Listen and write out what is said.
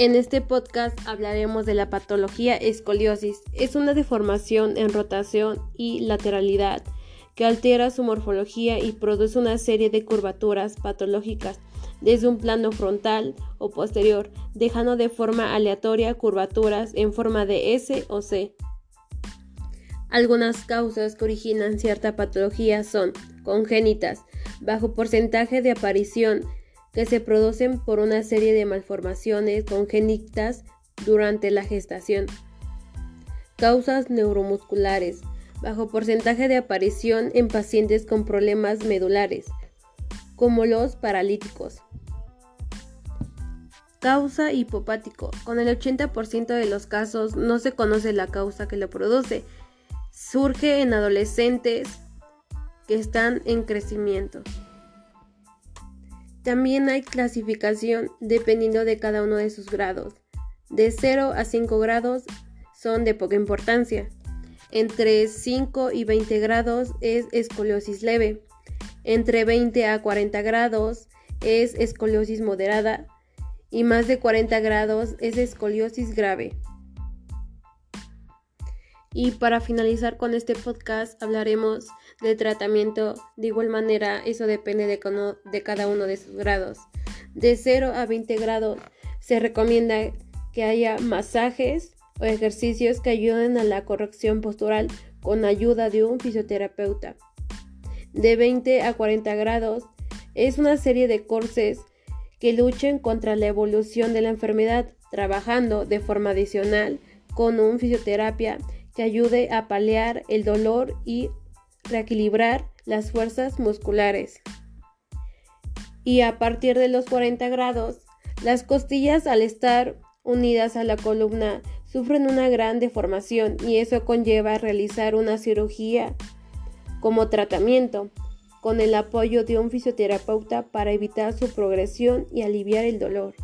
En este podcast hablaremos de la patología escoliosis. Es una deformación en rotación y lateralidad que altera su morfología y produce una serie de curvaturas patológicas desde un plano frontal o posterior, dejando de forma aleatoria curvaturas en forma de S o C. Algunas causas que originan cierta patología son congénitas, bajo porcentaje de aparición, que se producen por una serie de malformaciones congénitas durante la gestación. Causas neuromusculares, bajo porcentaje de aparición en pacientes con problemas medulares, como los paralíticos. Causa hipopático. Con el 80% de los casos no se conoce la causa que lo produce. Surge en adolescentes que están en crecimiento. También hay clasificación dependiendo de cada uno de sus grados. De 0 a 5 grados son de poca importancia. Entre 5 y 20 grados es escoliosis leve. Entre 20 a 40 grados es escoliosis moderada y más de 40 grados es escoliosis grave. Y para finalizar con este podcast hablaremos del tratamiento. De igual manera, eso depende de, cada uno de sus grados. De 0 a 20 grados se recomienda que haya masajes o ejercicios que ayuden a la corrección postural con ayuda de un fisioterapeuta. De 20 a 40 grados es una serie de courses que luchen contra la evolución de la enfermedad, trabajando de forma adicional con un fisioterapia que ayude a paliar el dolor y reequilibrar las fuerzas musculares. Y a partir de los 40 grados, las costillas al estar unidas a la columna sufren una gran deformación y eso conlleva realizar una cirugía como tratamiento con el apoyo de un fisioterapeuta para evitar su progresión y aliviar el dolor.